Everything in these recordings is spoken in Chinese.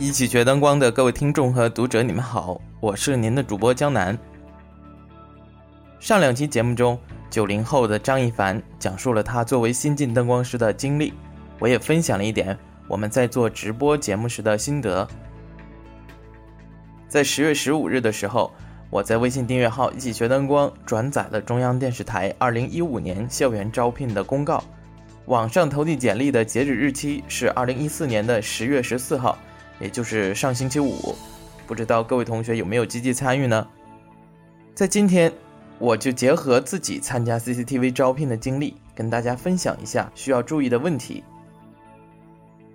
一起学灯光的各位听众和读者，你们好，我是您的主播江南。上两期节目中，九零后的张一凡讲述了他作为新晋灯光师的经历，我也分享了一点我们在做直播节目时的心得。在十月十五日的时候，我在微信订阅号“一起学灯光”转载了中央电视台二零一五年校园招聘的公告，网上投递简历的截止日期是二零一四年的十月十四号。也就是上星期五，不知道各位同学有没有积极参与呢？在今天，我就结合自己参加 CCTV 招聘的经历，跟大家分享一下需要注意的问题。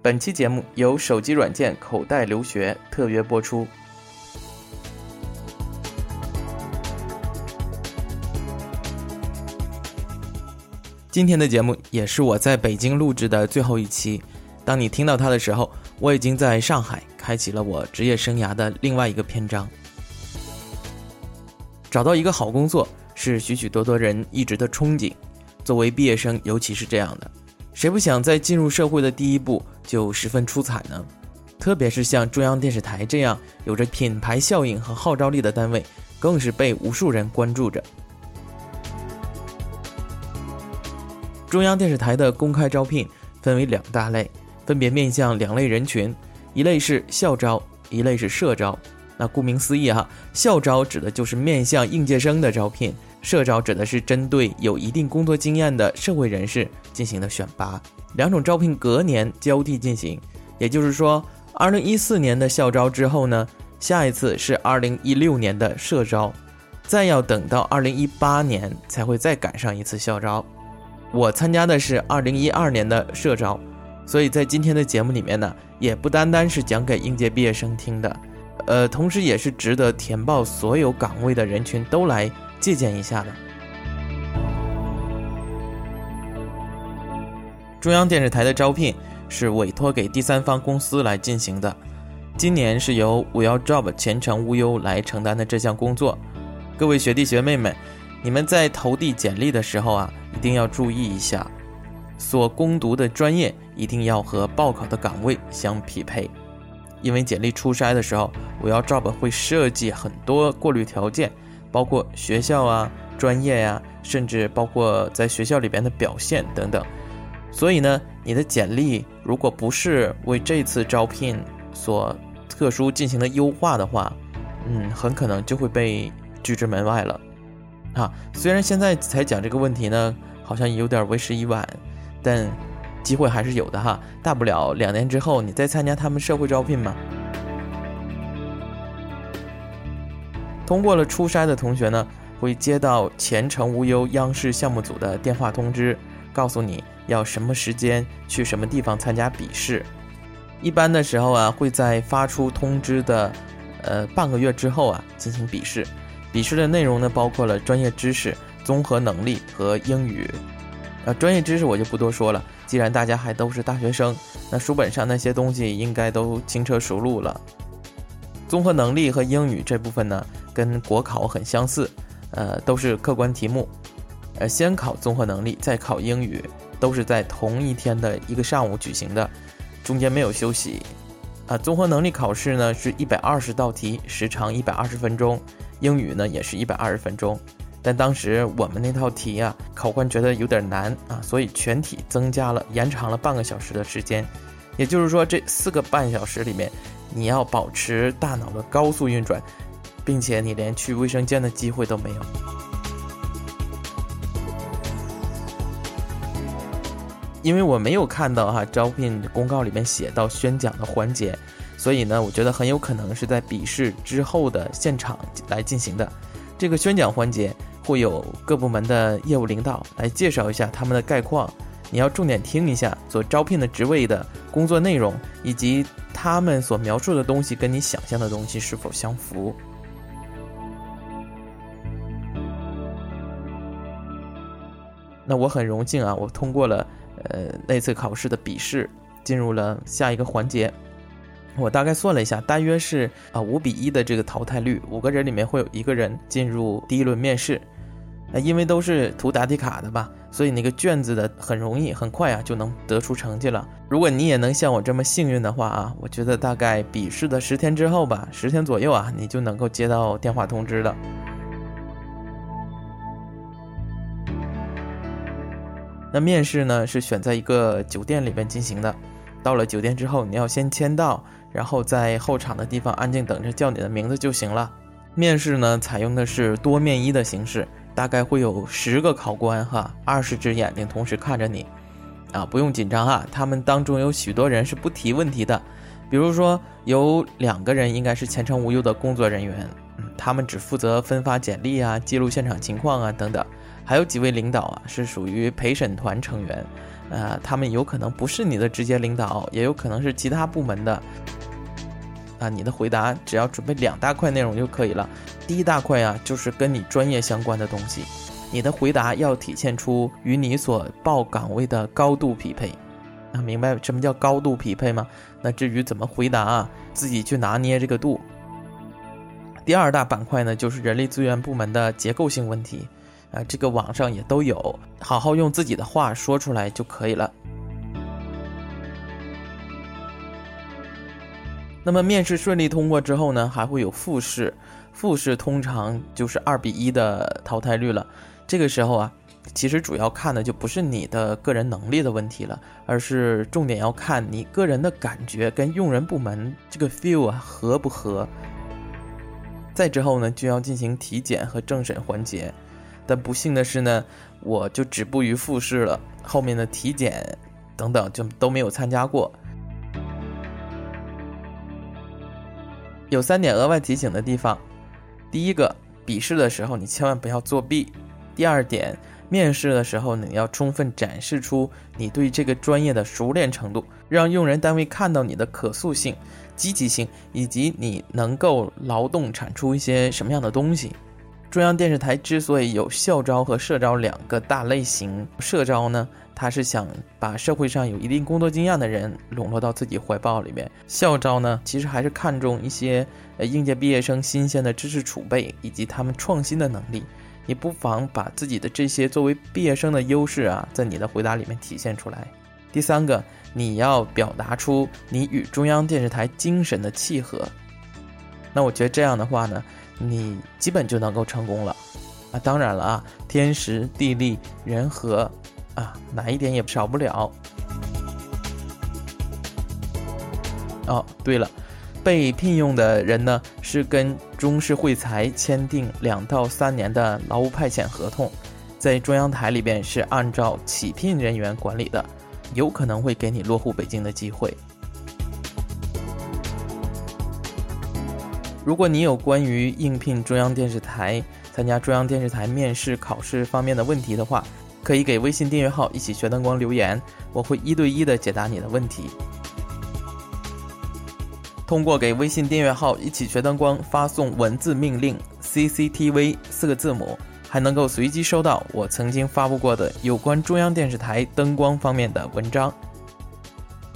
本期节目由手机软件口袋留学特约播出。今天的节目也是我在北京录制的最后一期，当你听到它的时候。我已经在上海开启了我职业生涯的另外一个篇章。找到一个好工作是许许多多人一直的憧憬，作为毕业生尤其是这样的，谁不想在进入社会的第一步就十分出彩呢？特别是像中央电视台这样有着品牌效应和号召力的单位，更是被无数人关注着。中央电视台的公开招聘分为两大类。分别面向两类人群，一类是校招，一类是社招。那顾名思义哈，校招指的就是面向应届生的招聘，社招指的是针对有一定工作经验的社会人士进行的选拔。两种招聘隔年交替进行，也就是说，二零一四年的校招之后呢，下一次是二零一六年的社招，再要等到二零一八年才会再赶上一次校招。我参加的是二零一二年的社招。所以在今天的节目里面呢，也不单单是讲给应届毕业生听的，呃，同时也是值得填报所有岗位的人群都来借鉴一下的。中央电视台的招聘是委托给第三方公司来进行的，今年是由五幺 Job 前程无忧来承担的这项工作。各位学弟学妹们，你们在投递简历的时候啊，一定要注意一下。所攻读的专业一定要和报考的岗位相匹配，因为简历初筛的时候，我要 job 会设计很多过滤条件，包括学校啊、专业呀，甚至包括在学校里边的表现等等。所以呢，你的简历如果不是为这次招聘所特殊进行的优化的话，嗯，很可能就会被拒之门外了。啊，虽然现在才讲这个问题呢，好像有点为时已晚。但机会还是有的哈，大不了两年之后你再参加他们社会招聘嘛。通过了初筛的同学呢，会接到前程无忧央视项目组的电话通知，告诉你要什么时间去什么地方参加笔试。一般的时候啊，会在发出通知的呃半个月之后啊进行笔试。笔试的内容呢，包括了专业知识、综合能力和英语。呃，专业知识我就不多说了。既然大家还都是大学生，那书本上那些东西应该都轻车熟路了。综合能力和英语这部分呢，跟国考很相似，呃，都是客观题目。呃，先考综合能力，再考英语，都是在同一天的一个上午举行的，中间没有休息。啊，综合能力考试呢是一百二十道题，时长一百二十分钟；英语呢也是一百二十分钟。但当时我们那套题啊，考官觉得有点难啊，所以全体增加了，延长了半个小时的时间。也就是说，这四个半小时里面，你要保持大脑的高速运转，并且你连去卫生间的机会都没有。因为我没有看到哈招聘公告里面写到宣讲的环节，所以呢，我觉得很有可能是在笔试之后的现场来进行的。这个宣讲环节。会有各部门的业务领导来介绍一下他们的概况，你要重点听一下所招聘的职位的工作内容，以及他们所描述的东西跟你想象的东西是否相符。那我很荣幸啊，我通过了呃那次考试的笔试，进入了下一个环节。我大概算了一下，大约是啊五比一的这个淘汰率，五个人里面会有一个人进入第一轮面试。那因为都是涂答题卡的吧，所以那个卷子的很容易很快啊就能得出成绩了。如果你也能像我这么幸运的话啊，我觉得大概笔试的十天之后吧，十天左右啊，你就能够接到电话通知了。那面试呢是选在一个酒店里面进行的，到了酒店之后，你要先签到，然后在候场的地方安静等着叫你的名字就行了。面试呢采用的是多面一的形式。大概会有十个考官哈，二十只眼睛同时看着你，啊，不用紧张哈。他们当中有许多人是不提问题的，比如说有两个人应该是前程无忧的工作人员，嗯，他们只负责分发简历啊、记录现场情况啊等等。还有几位领导啊，是属于陪审团成员，呃，他们有可能不是你的直接领导，也有可能是其他部门的。你的回答只要准备两大块内容就可以了。第一大块啊，就是跟你专业相关的东西，你的回答要体现出与你所报岗位的高度匹配。啊，明白什么叫高度匹配吗？那至于怎么回答啊，自己去拿捏这个度。第二大板块呢，就是人力资源部门的结构性问题。啊，这个网上也都有，好好用自己的话说出来就可以了。那么面试顺利通过之后呢，还会有复试，复试通常就是二比一的淘汰率了。这个时候啊，其实主要看的就不是你的个人能力的问题了，而是重点要看你个人的感觉跟用人部门这个 feel 啊合不合。再之后呢，就要进行体检和政审环节。但不幸的是呢，我就止步于复试了，后面的体检等等就都没有参加过。有三点额外提醒的地方：第一个，笔试的时候你千万不要作弊；第二点，面试的时候你要充分展示出你对这个专业的熟练程度，让用人单位看到你的可塑性、积极性，以及你能够劳动产出一些什么样的东西。中央电视台之所以有校招和社招两个大类型，社招呢？他是想把社会上有一定工作经验的人笼络到自己怀抱里面。校招呢，其实还是看重一些呃应届毕业生新鲜的知识储备以及他们创新的能力。你不妨把自己的这些作为毕业生的优势啊，在你的回答里面体现出来。第三个，你要表达出你与中央电视台精神的契合。那我觉得这样的话呢，你基本就能够成功了。啊，当然了啊，天时地利人和。啊，哪一点也少不了。哦，对了，被聘用的人呢是跟中式会财签订两到三年的劳务派遣合同，在中央台里边是按照起聘人员管理的，有可能会给你落户北京的机会。如果你有关于应聘中央电视台、参加中央电视台面试考试方面的问题的话，可以给微信订阅号“一起学灯光”留言，我会一对一的解答你的问题。通过给微信订阅号“一起学灯光”发送文字命令 “CCTV” 四个字母，还能够随机收到我曾经发布过的有关中央电视台灯光方面的文章。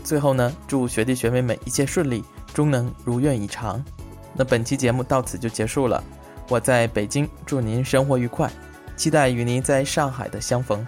最后呢，祝学弟学妹们一切顺利，终能如愿以偿。那本期节目到此就结束了，我在北京，祝您生活愉快。期待与您在上海的相逢。